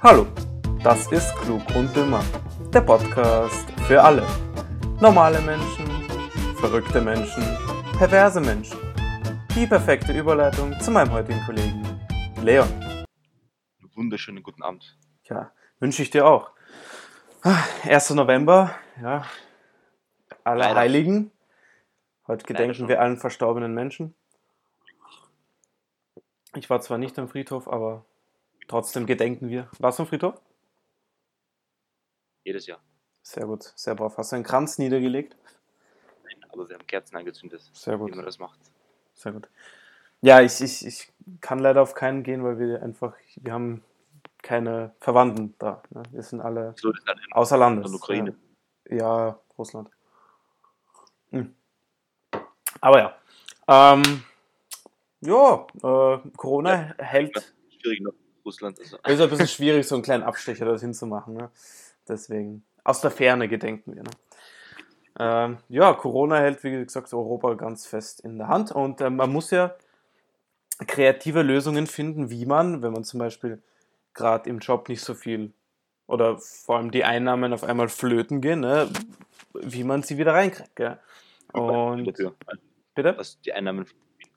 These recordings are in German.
Hallo, das ist Klug und Dümmer, der Podcast für alle. Normale Menschen, verrückte Menschen, perverse Menschen. Die perfekte Überleitung zu meinem heutigen Kollegen Leon. Wunderschönen guten Abend. Ja, wünsche ich dir auch. 1. November, ja, alle. Heiligen. Heute gedenken schon. wir allen verstorbenen Menschen. Ich war zwar nicht am Friedhof, aber trotzdem gedenken wir. Warst du Friedhof? Jedes Jahr. Sehr gut, sehr brav. Hast du einen Kranz niedergelegt? Aber wir haben Kerzen angezündet, Sehr gut, wie man das macht. sehr gut. Ja, ich, ich, ich kann leider auf keinen gehen, weil wir einfach, wir haben keine Verwandten da. Ne? Wir sind alle So, außer Landes. Ukraine. Ja, ja Russland. Hm. Aber ja. Ähm, ja, äh, Corona hält. Schwierig noch Russland. Also, Ist ein bisschen schwierig, so einen kleinen Abstecher dorthin zu machen. Ne? Deswegen. Aus der Ferne gedenken wir. Ne? Ähm, ja, Corona hält, wie gesagt, Europa ganz fest in der Hand. Und äh, man muss ja kreative Lösungen finden, wie man, wenn man zum Beispiel gerade im Job nicht so viel oder vor allem die Einnahmen auf einmal flöten gehen, ne? wie man sie wieder reinkriegt. Gell? Und bitte? dass die Einnahmen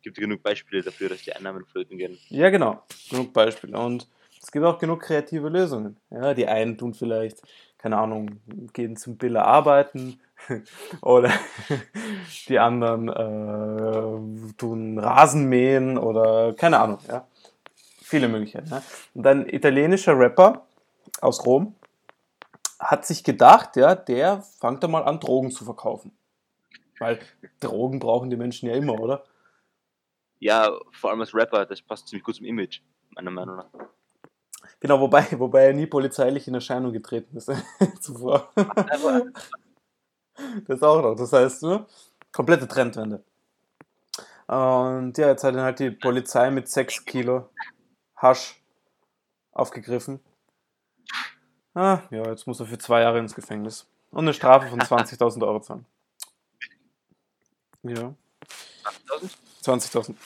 gibt genug Beispiele dafür, dass die Einnahmen flöten gehen. Ja, genau. Genug Beispiele. Und es gibt auch genug kreative Lösungen. Ja, die einen tun vielleicht, keine Ahnung, gehen zum Biller arbeiten oder die anderen äh, tun Rasen mähen oder keine Ahnung. Ja. Viele Möglichkeiten. Ja. Und ein italienischer Rapper aus Rom hat sich gedacht, ja, der fängt da mal an, Drogen zu verkaufen. Weil Drogen brauchen die Menschen ja immer, oder? Ja, vor allem als Rapper, das passt ziemlich gut zum Image, meiner Meinung nach. Genau, wobei, wobei er nie polizeilich in Erscheinung getreten ist zuvor. Das auch noch. Das heißt, ne? komplette Trendwende. Und ja, jetzt hat ihn halt die Polizei mit 6 Kilo Hasch aufgegriffen. Ah, ja, jetzt muss er für zwei Jahre ins Gefängnis. Und eine Strafe von 20.000 Euro zahlen. Ja, 80.000? 20.000.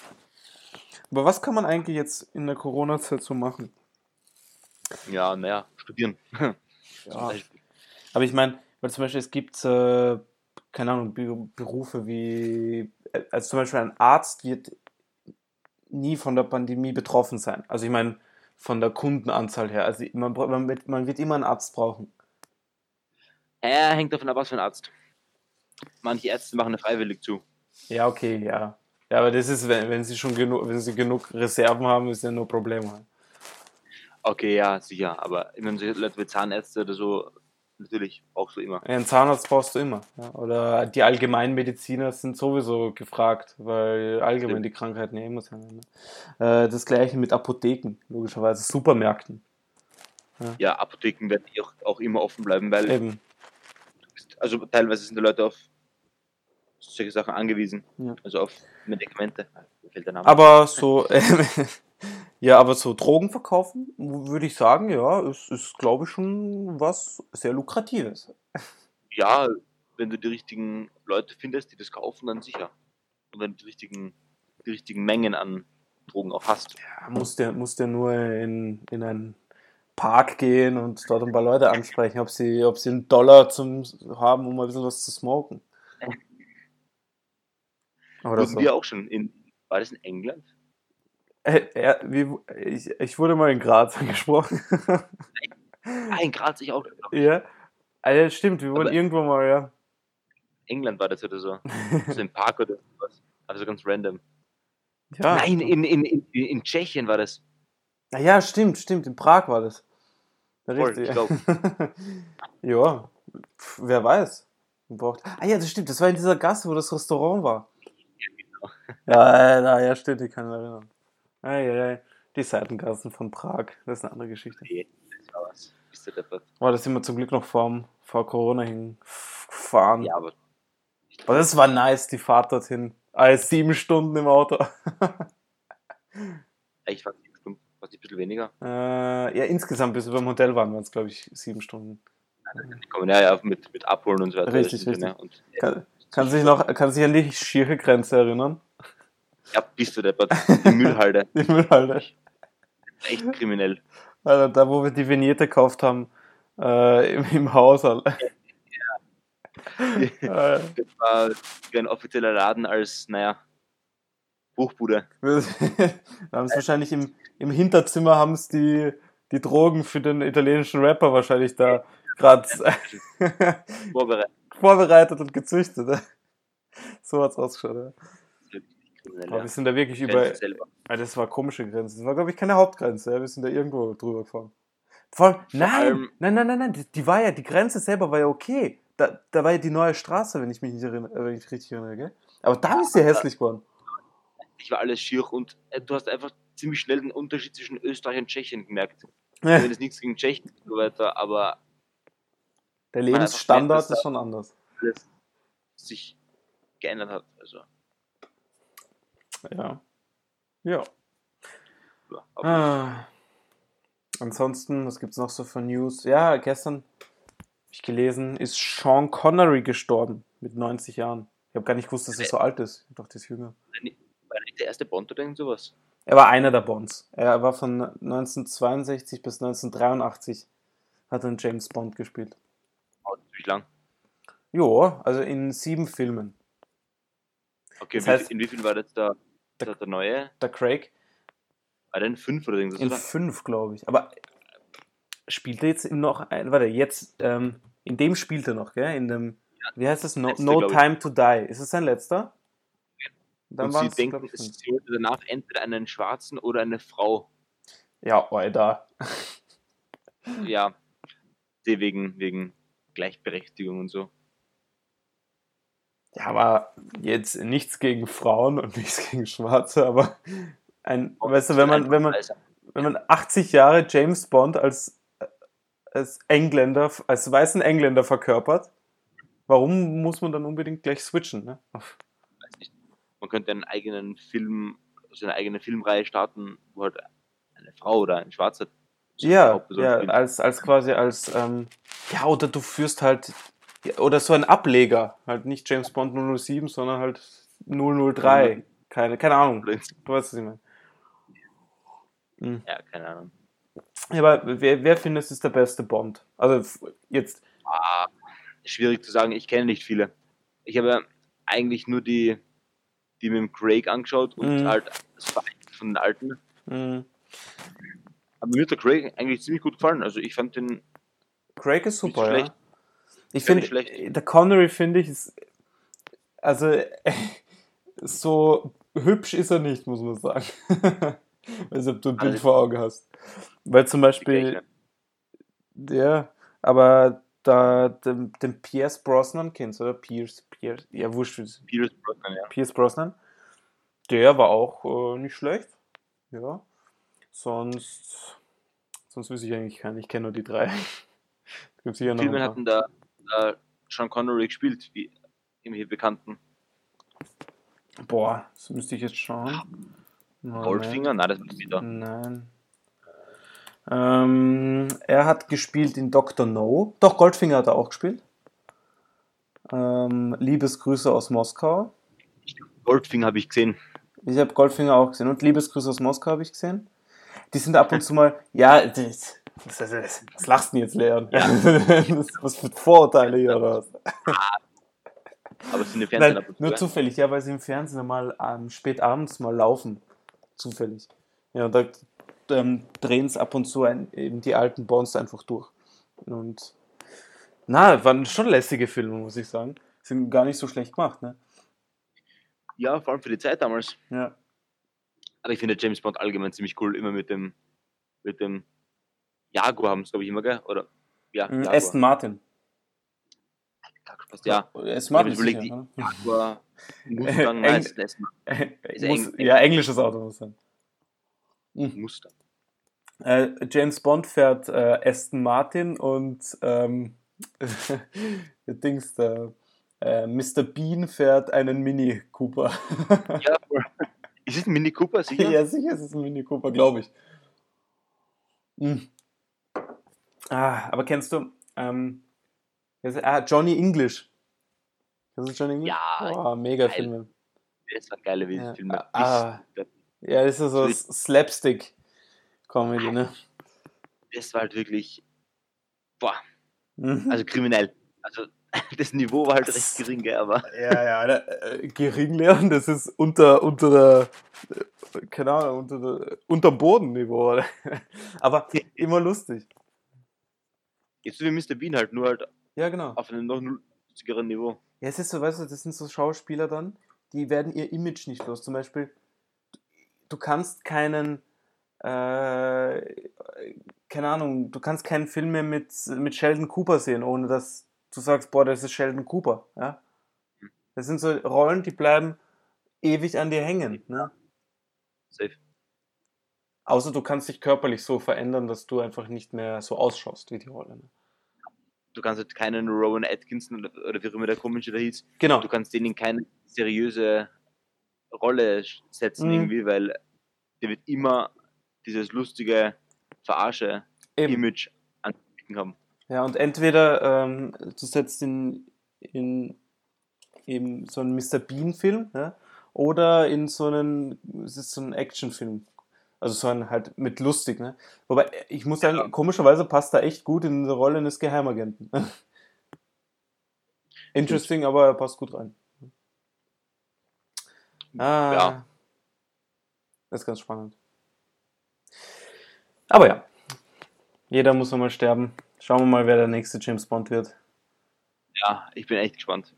Aber was kann man eigentlich jetzt in der Corona-Zeit so machen? Ja, naja, studieren. Ja. Aber ich meine, weil zum Beispiel es gibt, äh, keine Ahnung, Be- Berufe wie, äh, also zum Beispiel ein Arzt wird nie von der Pandemie betroffen sein. Also ich meine, von der Kundenanzahl her. Also man, man, wird, man wird immer einen Arzt brauchen. Ja, hängt davon ab, was für ein Arzt. Manche Ärzte machen eine freiwillig zu. Ja, okay, ja. Ja, aber das ist, wenn, wenn sie schon genug, wenn sie genug Reserven haben, ist ja nur Problem. Okay, ja, sicher. Aber ich meine, so Leute wie Zahnärzte oder so, natürlich auch so immer. Einen Zahnarzt brauchst du immer. Ja. Oder die Allgemeinmediziner sind sowieso gefragt, weil allgemein Stimmt. die Krankheiten ja immer sind. Ne? Äh, das gleiche mit Apotheken, logischerweise, Supermärkten. Ja, Apotheken werden eh auch, auch immer offen bleiben, weil Eben. also teilweise sind die Leute auf solche Sachen angewiesen. Ja. Also auf Medikamente. Aber so, ja, aber so Drogen verkaufen, würde ich sagen, ja, ist, ist glaube ich, schon was sehr Lukratives. ja, wenn du die richtigen Leute findest, die das kaufen, dann sicher. Und wenn du die richtigen, die richtigen Mengen an Drogen auch hast. Ja, muss der, muss der nur in, in einen Park gehen und dort ein paar Leute ansprechen, ob sie, ob sie einen Dollar zum haben, um ein bisschen was zu smoken. Oder Wurden so. wir auch schon in, war das in England? Äh, ja, wie, ich, ich wurde mal in Graz angesprochen. Ah, in Graz ich auch. ja. Ah, ja, stimmt, wir wurden Aber- irgendwo mal, ja. England war das oder so. So im Park oder was. Also ganz random. ja. Nein, in, in, in, in Tschechien war das. Ah, ja, stimmt, stimmt. In Prag war das. Ja, Voll, Richtig. ich glaub. ja, Pff, wer weiß. Braucht... Ah ja, das stimmt. Das war in dieser Gasse, wo das Restaurant war. Ja, ja, ja, stimmt. Ich kann mich erinnern. Ei, ei, ei. Die Seitengassen von Prag. Das ist eine andere Geschichte. Nee, das war du deppert. Oh, da sind wir zum Glück noch vor, vor Corona hingefahren. Ja, aber Aber das war nice, die Fahrt dorthin. Ah, sieben Stunden im Auto. ich war sieben Stunden, fast ein bisschen weniger. äh, ja, insgesamt, bis wir beim Hotel waren, waren es, glaube ich, sieben Stunden. Die kommen ja, ja mit, mit Abholen und so weiter. Richtig, ist ja, richtig. ne? Und, Kann, kann sich noch, kann sich an die schiere Grenze erinnern? ja, bist du deppert. Die Müllhalde. Die Müllhalde. Echt kriminell. Weil da, wo wir die Vignette gekauft haben, äh, im, im Haus. Halt. Äh, Das war wie ein offizieller Laden als, naja, Buchbude. wir haben es wahrscheinlich im, im Hinterzimmer haben es die, die Drogen für den italienischen Rapper wahrscheinlich da gerade Vorbereitet. Vorbereitet und gezüchtet. ne? So hat's ausgeschaut. Ja. Aber ja. wir sind da wirklich über. Ah, das war komische Grenze. Das war, glaube ich, keine Hauptgrenze. Ja. Wir sind da irgendwo drüber gefahren. Vor allem, nein, nein, nein, nein, nein, die, die war ja, die Grenze selber war ja okay. Da, da war ja die neue Straße, wenn ich mich nicht erinnere, äh, wenn ich richtig erinnere, gell? Aber dann ist sie hässlich geworden. Ich war alles schier und äh, du hast einfach ziemlich schnell den Unterschied zwischen Österreich und Tschechien gemerkt. Wenn es nichts gegen Tschechien und so weiter, aber Der Lebensstandard ist schon anders. alles sich geändert hat. Also, Ja. Ja. ja, Ah. Ansonsten, was gibt's noch so für News? Ja, gestern hab ich gelesen, ist Sean Connery gestorben mit 90 Jahren. Ich habe gar nicht gewusst, dass er so alt ist. Ich dachte, er ist jünger. war nicht der erste Bond oder irgend sowas? Er war einer der Bonds. Er war von 1962 bis 1983 hat er einen James Bond gespielt. Natürlich lang. Jo, also in sieben Filmen. Okay, Das wie, heißt- in wie viel war das der, der, der neue? Der Craig War der in fünf oder irgendwas, in oder? fünf, glaube ich. Aber spielt er jetzt noch ein, warte, jetzt, ähm, in dem spielt er noch, gell? In dem, wie heißt das? No, letzte, no ich. Time to Die. Ist es sein letzter? Dann Und sie denken, sie holte danach entweder einen Schwarzen oder eine Frau. Ja, Alter. Ja, wegen, wegen Gleichberechtigung und so. Ja, aber jetzt nichts gegen Frauen und nichts gegen Schwarze, aber ein, weißt du, wenn man, wenn man, wenn man 80 Jahre James Bond als, als Engländer, als weißen Engländer verkörpert, warum muss man dann unbedingt gleich switchen? Ne? Weiß nicht. Man könnte einen eigenen Film, also eine eigene Filmreihe starten, wo halt eine Frau oder ein Schwarzer Ja, ja, als, als quasi als, ähm, ja, oder du führst halt, oder so ein Ableger, halt nicht James Bond 007, sondern halt 003, keine, keine Ahnung, du weißt, was ich meine. Hm. Ja, keine Ahnung. Ja, aber wer, wer findest ist der beste Bond? Also jetzt, Ah, schwierig zu sagen, ich kenne nicht viele. Ich habe eigentlich nur die, die mit dem Craig angeschaut und Mhm. halt von den alten. mh, Aber mir hat der Craig eigentlich ziemlich gut gefallen. Also ich fand den Craig ist super, schlecht. ja. Ich finde, nicht der Connery finde ich, ist, also so hübsch ist er nicht, muss man sagen. Weiß nicht, ob du ein Bild Also- vor Augen hast. Weil zum Beispiel, ja, aber da den, den Pierce Brosnan kennst du, oder? Pierce, Pierce, ja, wurscht, Pierce Brosnan, ja. Pierce Brosnan. Der war auch äh, nicht schlecht. Ja. Sonst, sonst wüsste ich eigentlich keinen. Ich kenne nur die drei. Es gibt sicher noch ein Filmen hatten da, da Sean Connery gespielt, wie irgendwelche Bekannten. Boah, das müsste ich jetzt schauen. Moment. Goldfinger? Nein, das ist wieder. Nein. Ähm, er hat gespielt in Dr. No. Doch, Goldfinger hat er auch gespielt. Ähm, Liebesgrüße aus Moskau. Goldfinger habe ich gesehen. Ich habe Goldfinger auch gesehen. Und Liebesgrüße aus Moskau habe ich gesehen. Die sind ab und zu mal, ja, das, das, das, was lachst du denn jetzt, Leon? Das, was für Vorurteile hier oder was? Aber es sind im Fernsehen Nein, und nur ja. zufällig, ja, weil sie im Fernsehen mal ähm, spät abends mal laufen. Zufällig. Ja, da ähm, drehen es ab und zu ein, eben die alten Bonds einfach durch. Und na, waren schon lässige Filme, muss ich sagen. Sind gar nicht so schlecht gemacht, ne? Ja, vor allem für die Zeit damals. Ja. Aber ich finde James Bond allgemein ziemlich cool, immer mit dem, mit dem Jaguar haben es, glaube ich, immer, gell? Oder, ja, Mhm. Aston Martin. Ja, Aston ich Martin. habe überlegt, sicher, die Jaguar, es ist ein Aston muss, eng- ja, englisches Auto muss sein. Mustang. Äh, James Bond fährt äh, Aston Martin und ähm, der Dings da, äh, Mr. Bean fährt einen Mini Cooper. Ja, ist es ein Mini Cooper, sicher? ja, sicher ist es ein Mini Cooper, glaube ich. Hm. Ah, aber kennst du ähm, ist- ah, Johnny English? Kennst du Johnny English? Ja, oh, mega geil. Filme. Das war geile Ja. Filme. Ah. Ich- Ja, das ist so So- Slapstick Comedy, ne? das war halt wirklich, boah, Mhm. also kriminell. Also das Niveau war halt recht gering, gell, aber Ja, ja, da, äh, Geringlernen, das ist unter, unter der, äh, keine Ahnung, unter der, unterm Bodenniveau. oder? Aber immer lustig. Jetzt so wie Mr. Bean halt, nur halt Ja, genau. auf einem noch lustigeren Niveau. Ja, es ist so, weißt du, das sind so Schauspieler dann, die werden ihr Image nicht los. Zum Beispiel, du kannst keinen, äh, keine Ahnung, du kannst keinen Film mehr mit, mit Sheldon Cooper sehen, ohne dass du sagst, boah, das ist Sheldon Cooper. Ja? Das sind so Rollen, die bleiben ewig an dir hängen. Ne? Safe. Außer du kannst dich körperlich so verändern, dass du einfach nicht mehr so ausschaust wie die Rolle. Ne? Du kannst halt keinen Rowan Atkinson oder, oder wie auch immer der komische da hieß, Genau. du kannst den in keine seriöse Rolle setzen Mhm. irgendwie, weil der wird immer dieses lustige Verarsche Eben. Image anbieten haben. Ja, und entweder ähm, du setzt in, in eben so einen Mr. Bean-Film, ja, oder in so einen, es ist so ein Actionfilm. Also so ein halt mit lustig, ne? Wobei, ich muss sagen, komischerweise passt er echt gut in die Rolle eines Geheimagenten. Interesting, aber er passt gut rein. Ah, Ja. Das ist ganz spannend. Aber ja, jeder muss einmal sterben. Schauen wir mal, wer der nächste James Bond wird. Ja, ich bin echt gespannt.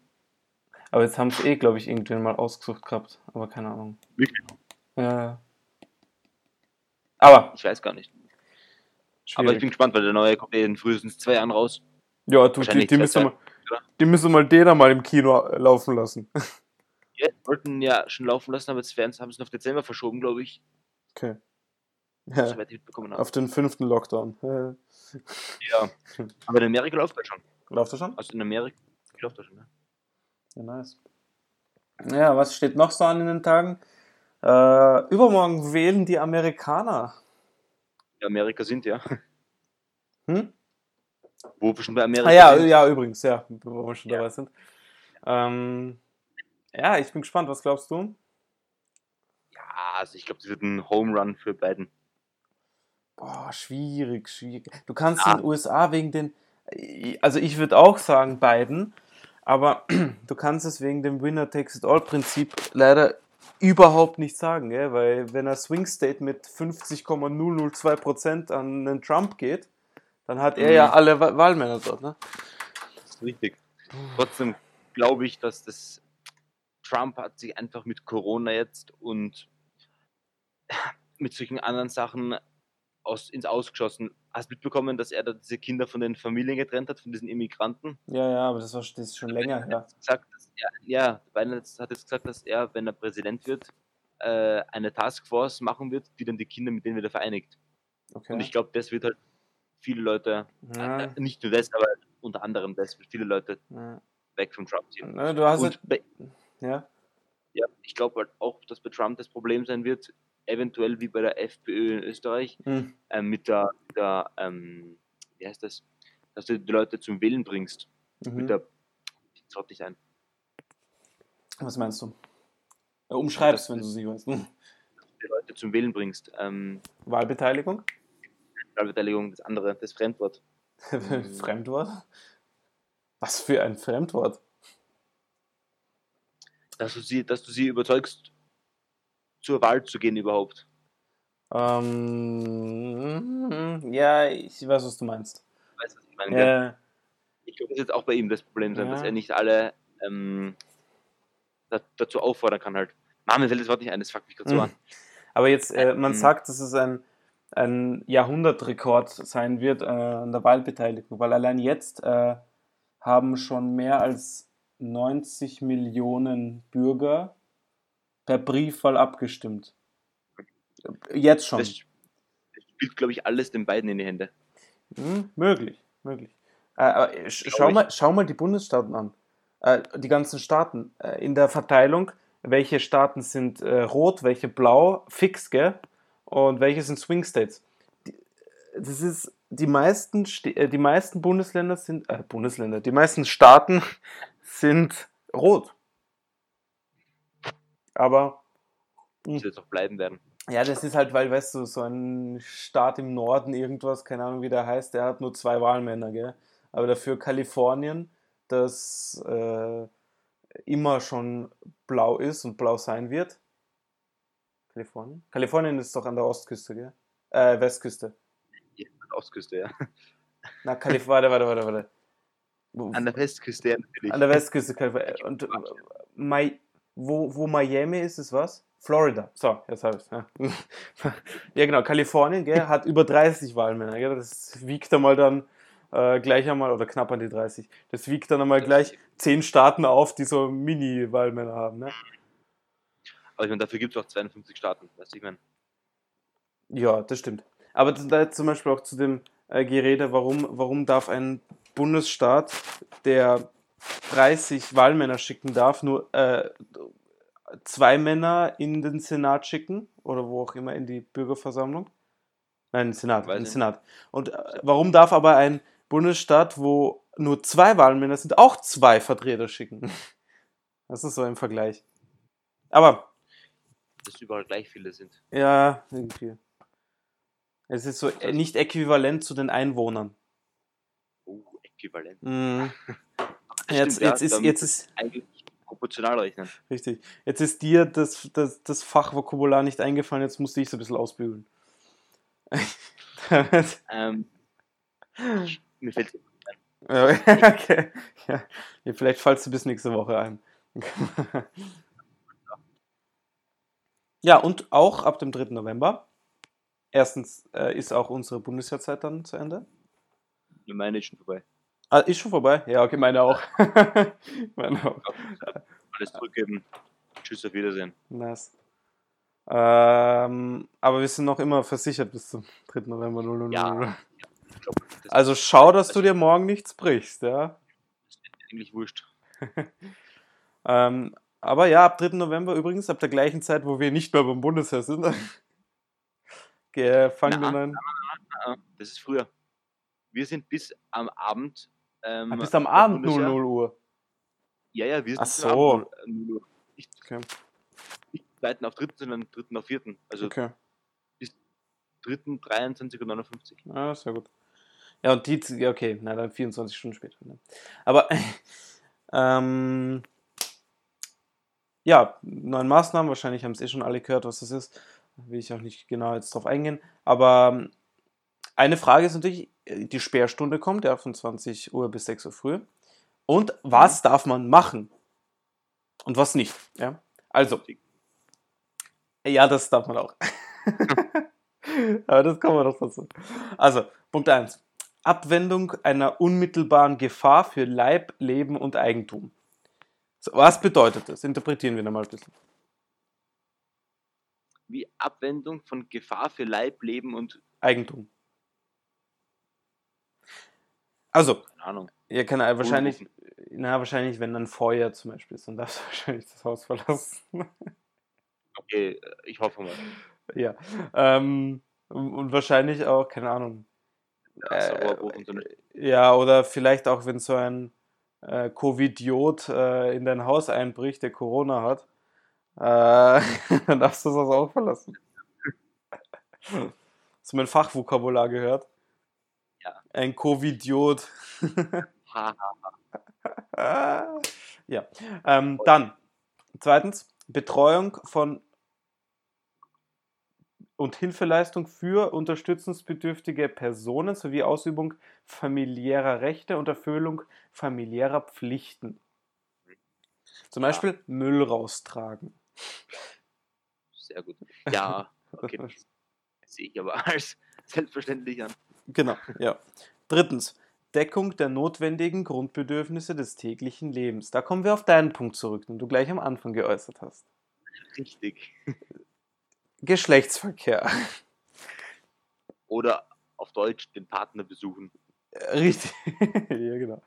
Aber jetzt haben sie eh, glaube ich, irgendwann mal ausgesucht gehabt. Aber keine Ahnung. Wirklich? Ja. Aber, Ich weiß gar nicht. schwierig. Aber ich bin gespannt, weil der neue kommt in frühestens zwei Jahren raus. ja, du, die, die, müssen mal, die müssen mal den einmal im Kino laufen lassen. Ja, die wollten ja schon laufen lassen, aber jetzt haben sie ihn auf Dezember verschoben, glaube ich. Okay. Ja, auf den fünften Lockdown. Ja. Aber in Amerika läuft er schon. läuft er schon? Also in Amerika läuft er schon, ja. Ja, nice. Ja, was steht noch so an in den Tagen? Äh, übermorgen wählen die Amerikaner. In Amerika sind, ja. Hm? Wo wir schon bei Amerika Ah, ja, sind. ja, übrigens, ja, wo wir schon Ja. dabei sind. Ähm, ja, ich bin gespannt, was glaubst du? Ja, also ich glaube, das wird ein Home Run für beiden. Boah, schwierig, schwierig. Du kannst Ja. in den USA wegen den, also ich würde auch sagen beiden, aber du kannst es wegen dem Winner Takes It All Prinzip leider überhaupt nicht sagen, gell? weil wenn er Swing State mit 50,002% an den Trump geht, dann hat er Mhm. ja alle Wa- Wahlmänner dort, ne? Das ist richtig. Trotzdem glaube ich, dass das Trump hat sich einfach mit Corona jetzt und mit solchen anderen Sachen aus, ins Ausgeschossen. Hast du mitbekommen, dass er da diese Kinder von den Familien getrennt hat, von diesen Immigranten? Ja, ja, aber das, war, das ist schon länger Er her. gesagt, er, ja, Biden hat jetzt gesagt, dass er, wenn er Präsident wird, äh, eine Taskforce machen wird, die dann die Kinder mit denen wieder vereinigt. Okay. Und ich glaube, das wird halt viele Leute, ja, äh, nicht nur das, aber unter anderem das, wird viele Leute ja. weg vom Trump ziehen. Ne, Du hast bei, ja, ja, ich glaube halt auch, dass bei Trump das Problem sein wird, eventuell wie bei der FPÖ in Österreich, hm, ähm, mit der, der ähm, wie heißt das, dass du die Leute zum Wählen bringst. Mit mhm. der, ich traut nicht ein. was meinst du? Ja, umschreibst, wenn du sie weißt. Hm. Die Leute zum Wählen bringst. Ähm, Wahlbeteiligung? Wahlbeteiligung, das andere, das Fremdwort. Fremdwort? Was für ein Fremdwort? Dass du sie, dass du sie überzeugst, zur Wahl zu gehen überhaupt. Ähm, ja, ich weiß, was du meinst. Weißt du, was ich meine? Äh, Ich glaube, das wird auch bei ihm das Problem sein, Ja. dass er nicht alle ähm, da, dazu auffordern kann halt. Mann, mir fällt das Wort nicht ein, das fuckt mich gerade so Mhm. an. aber jetzt, äh, man Ähm. sagt, dass es ein, ein Jahrhundertrekord sein wird äh, an der Wahlbeteiligung, weil allein jetzt äh, haben schon mehr als 90 Millionen Bürger per Briefwahl abgestimmt. Jetzt schon. Das, spielt, glaube ich, alles den beiden in die Hände. Hm, möglich, möglich. Äh, sch schau, mal, schau mal die Bundesstaaten an. Äh, die ganzen Staaten. Äh, in der Verteilung, welche Staaten sind äh, rot, welche blau, fix, gell? Und welche sind Swing States. Die, das ist, die meisten, äh, die meisten Bundesländer sind, äh, Bundesländer, die meisten Staaten sind rot. Aber Das wird auch bleiben werden. Ja, das ist halt, weil, weißt du, so ein Staat im Norden, irgendwas, keine Ahnung, wie der heißt, der hat nur zwei Wahlmänner, gell? Aber dafür Kalifornien, das äh, immer schon blau ist und blau sein wird. Kalifornien? Kalifornien ist doch an der Ostküste, gell? Äh, Westküste. Ja, an der Ostküste, ja. Na, Kalifornien, warte, warte, warte, warte. An der Westküste, ja, natürlich. An der Westküste Kalifornien. Und äh, wo, wo Miami ist, ist was? Florida. So, jetzt habe ich es. Ja. ja, genau. Kalifornien gell, hat über 30 Wahlmänner. Gell? Das wiegt einmal dann äh, gleich einmal, oder knapp an die 30. Das wiegt dann einmal gleich 10 Staaten auf, die so Mini-Wahlmänner haben. Ne? Aber ich meine, dafür gibt es auch 52 Staaten, weißt du, ich meine. Ja, das stimmt. Aber da jetzt zum Beispiel auch zu dem äh, Gerede, warum, warum darf ein Bundesstaat, der 30 Wahlmänner schicken darf, nur äh, zwei Männer in den Senat schicken oder wo auch immer in die Bürgerversammlung? Nein, in den Senat, in den. Senat. Und äh, warum darf aber ein Bundesstaat, wo nur zwei Wahlmänner sind, auch zwei Vertreter schicken? Das ist so im Vergleich. Aber Dass überall gleich viele sind. ja, irgendwie. Es ist so äh, nicht äquivalent zu den Einwohnern. Oh, äquivalent. Mhm. Das Jetzt, stimmt, ja, jetzt, ist, jetzt ist, Eigentlich proportional rechnen. richtig, jetzt ist dir das, das, das Fachvokabular nicht eingefallen, jetzt musste ich es ein bisschen ausbügeln. Ähm, mir fällt Ja, okay. Ja. Ja, vielleicht fallst du bis nächste Woche ein. Ja, und auch ab dem 3. November. Erstens äh, ist auch unsere Bundesjahrzeit dann zu Ende. meine ist schon vorbei. Ah, ist schon vorbei? Ja, okay, meine auch. meine auch. Alles zurückgeben. Tschüss, auf Wiedersehen. Nice. Ähm, aber wir sind noch immer versichert bis zum 3. November 000. Ja. Ist Also schau, dass du dir morgen nichts brichst, ja. eigentlich wurscht. Ähm, aber ja, ab 3. November übrigens, ab der gleichen Zeit, wo wir nicht mehr beim Bundesheer sind, ge- fangen wir. Ah, Das ist früher. Wir sind bis am Abend. Ähm, bis am Abend Bundesheer. 00 Uhr. Ja, ja, wir sind Ach bis so. am Abend 0 Uhr. Nicht, Okay. nicht zweiten auf dritten, sondern dritten auf vierten. Also Okay. dritten 23 und 59. Ja, sehr gut. Ja, und die, ja, okay, na dann 24 Stunden später. Ne? Aber, ähm, ja, neuen Maßnahmen, wahrscheinlich haben es eh schon alle gehört, was das ist. Will ich auch nicht genau jetzt drauf eingehen. Aber ähm, eine Frage ist natürlich, äh, die Sperrstunde kommt ja von 20 Uhr bis 6 Uhr früh. Und was darf man machen? Und was nicht? Ja, also, ja, das darf man auch. Aber das kommen wir noch dazu. Also, Punkt 1. Abwendung einer unmittelbaren Gefahr für Leib, Leben und Eigentum. So, was bedeutet das? Interpretieren wir nochmal ein bisschen. Wie Abwendung von Gefahr für Leib, Leben und Eigentum. Also, keine Ahnung. ihr kann wahrscheinlich, na, wahrscheinlich, wenn dann Feuer zum Beispiel ist, dann darfst du wahrscheinlich das Haus verlassen. Okay, äh, ich hoffe mal. ja. Ähm, und, wahrscheinlich auch, keine Ahnung. Ja, Äh, eine Ja, oder vielleicht auch, wenn so ein äh, Covidiot äh, in dein Haus einbricht, der Corona hat, äh, dann darfst du das Haus auch verlassen. Hast du mein Fachvokabular gehört? Ja. Ein Covidiot. Ja. Ähm, dann, zweitens, Betreuung von und Hilfeleistung für unterstützungsbedürftige Personen sowie Ausübung familiärer Rechte und Erfüllung familiärer Pflichten. Zum Ja. Beispiel Müll raustragen. Sehr gut. Ja, okay. Das sehe ich aber als selbstverständlich an. Genau, ja. Drittens, Deckung der notwendigen Grundbedürfnisse des täglichen Lebens. Da kommen wir auf deinen Punkt zurück, den du gleich am Anfang geäußert hast. Richtig. Geschlechtsverkehr. Oder auf Deutsch den Partner besuchen. Richtig. ja, genau.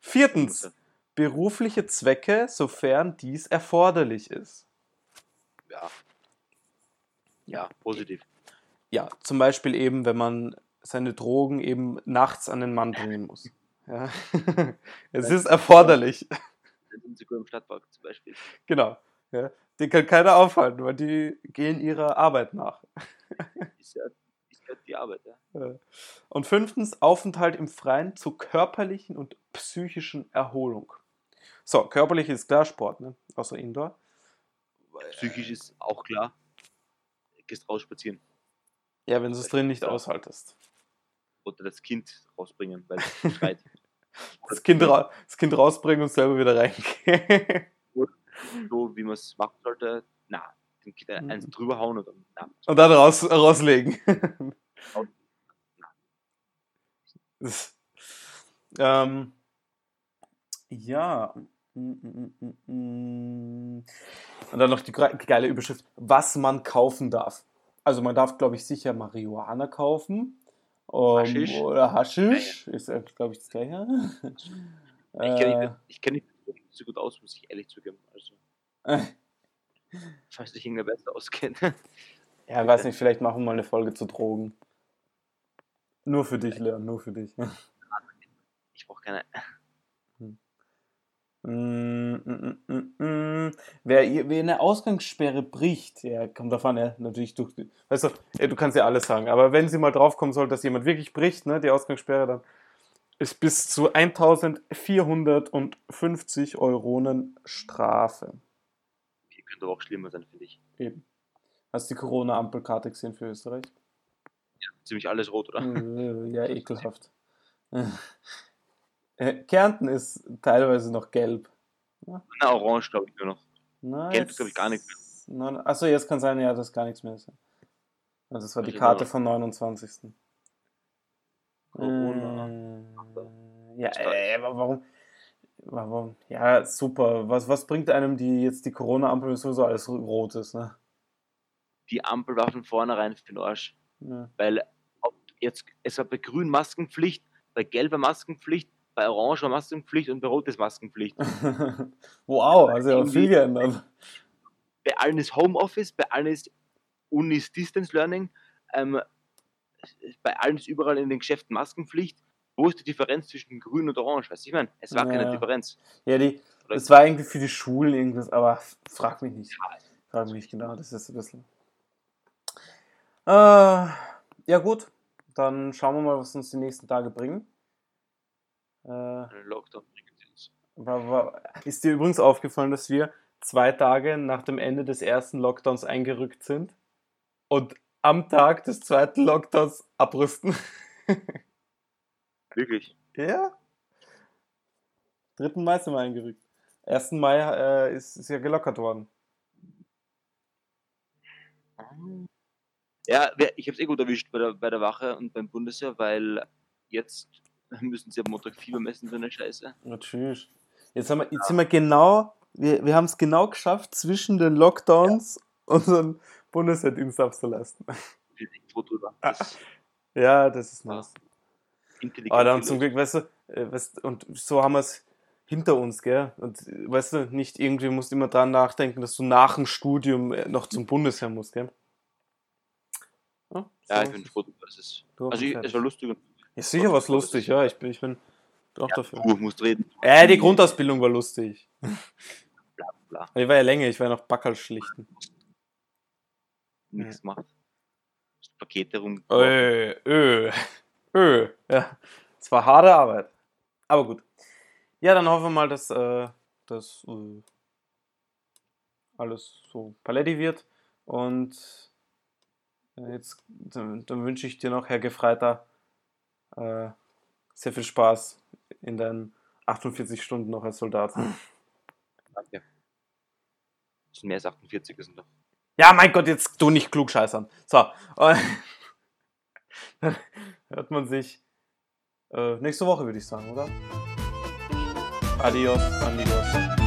Viertens, berufliche Zwecke, sofern dies erforderlich ist. Ja. Ja, positiv. Ja, zum Beispiel eben, wenn man seine Drogen eben nachts an den Mann bringen muss. Ja. es ist erforderlich. Im Stadtpark zum Beispiel. Genau. Ja, die kann keiner aufhalten, weil die gehen ihrer Arbeit nach. Ist ja, ist ja die Arbeit, ja. Und fünftens, Aufenthalt im Freien zur körperlichen und psychischen Erholung. So, körperlich ist klar Sport, ne? außer Indoor. Psychisch ist auch klar. Gehst raus spazieren. Ja, wenn du es drin nicht aushaltest. Oder das Kind rausbringen, weil es schreit. Das Kind, ra das kind rausbringen und selber wieder reingehen. so, wie man es machen sollte. Na, dem Kind ein- eins Mhm. drüber hauen oder. Na, und dann raus, rauslegen. Das- ähm, ja. Mm, mm, mm. Und dann noch die geile Überschrift, was man kaufen darf. Also man darf, glaube ich, sicher Marihuana kaufen. Ähm, Haschisch. Oder Haschisch. Ist, glaube ich, das gleiche. ich kenne Äh, mich, ich kenn mich nicht so gut aus, muss ich ehrlich zugeben. Also, äh, falls sich irgendwer besser auskennt. ja, weiß nicht, vielleicht machen wir mal eine Folge zu Drogen. Nur für dich, Leon, nur für dich. Ich brauche keine. Mm, mm, mm, mm, mm. Wer, wer eine Ausgangssperre bricht, ja, kommt davon, ja, natürlich durch. Weißt du, ja, du kannst ja alles sagen, aber wenn sie mal draufkommen soll, dass jemand wirklich bricht, ne, die Ausgangssperre, dann ist bis zu 1450 Euronen Strafe. Die könnte aber auch schlimmer sein, finde ich. Eben. Hast du die Corona-Ampelkarte gesehen für Österreich? Ziemlich alles rot, oder? Äh, ja, ekelhaft. Äh, Kärnten ist teilweise noch gelb. Na, orange, glaube ich, nur noch. Na, Gelb ist, glaub ich, gar nichts Neun, achso, jetzt kann sein, ja, dass gar nichts mehr ist. Also das war die Also Karte vom 29. Corona. Äh, ja, äh, warum? Warum? Ja, super. Was, was bringt einem die jetzt die Corona-Ampel, wenn sowieso alles rot ist, ne? Die Ampel war von vornherein für den Arsch. Ja. Weil ob jetzt, es war bei grün Maskenpflicht, bei gelber Maskenpflicht, bei orange war Maskenpflicht und bei rot ist Maskenpflicht. wow, also ja Irgendwie- viel geändert. bei allen ist Homeoffice, bei allen ist Unis Distance Learning, ähm, bei allen ist überall in den Geschäften Maskenpflicht. Wo ist die Differenz zwischen grün und orange? Weißt du, ich meine, es war Ja. keine Differenz. Ja, die, Oder- es war irgendwie für die Schulen irgendwas, aber frag mich nicht. Frag mich nicht genau, das ist ein bisschen. Äh, ja, gut. Dann schauen wir mal, was uns die nächsten Tage bringen. Äh, Lockdown bringen sie uns. war, war, ist dir übrigens aufgefallen, dass wir zwei Tage nach dem Ende des ersten Lockdowns eingerückt sind und am Tag des zweiten Lockdowns abrüsten? Wirklich. ja. 3. Mai sind wir eingerückt. 1. Mai äh, ist, ist ja gelockert worden. Ja, ich habe es eh gut erwischt bei der, bei der Wache und beim Bundesheer, weil jetzt müssen sie am Montag Fieber messen, so eine Scheiße. Natürlich. Jetzt, haben wir, jetzt sind wir genau, wir, wir haben es genau geschafft, zwischen den Lockdowns unseren Bundeswehrdienst abzulasten. Froh drüber. Ah. Das Ja, das ist nice. Aber dann zum Glück, weißt du, äh, weißt, und so haben wir es hinter uns, gell? Und weißt du, nicht irgendwie musst du immer dran nachdenken, dass du nach dem Studium äh, noch zum Bundesheer musst, gell? Ja, Ja, ich bin froh drüber. Es also ich, es war lustig. und- Ja, sicher was lustig, ja, ich bin, ich bin auch dafür. Du musst reden. Äh, die Grundausbildung war lustig. Bla, Die war ja länger, ich war ja noch Backerl schlichten. nichts gemacht. Pakete rum. Öh, öh, öh. Ja, es war harte Arbeit. Aber gut. Ja, dann hoffen wir mal, dass äh, das äh, alles so paletti wird. Und äh, jetzt dann, dann wünsche ich dir noch, Herr Gefreiter, äh, sehr viel Spaß in deinen 48 Stunden noch als Soldat. Danke. Das sind mehr als 48 sind doch. Ja, mein Gott, jetzt du nicht klug scheißern. So. Dann hört man sich äh, nächste Woche, würde ich sagen, oder? Adios, amigos.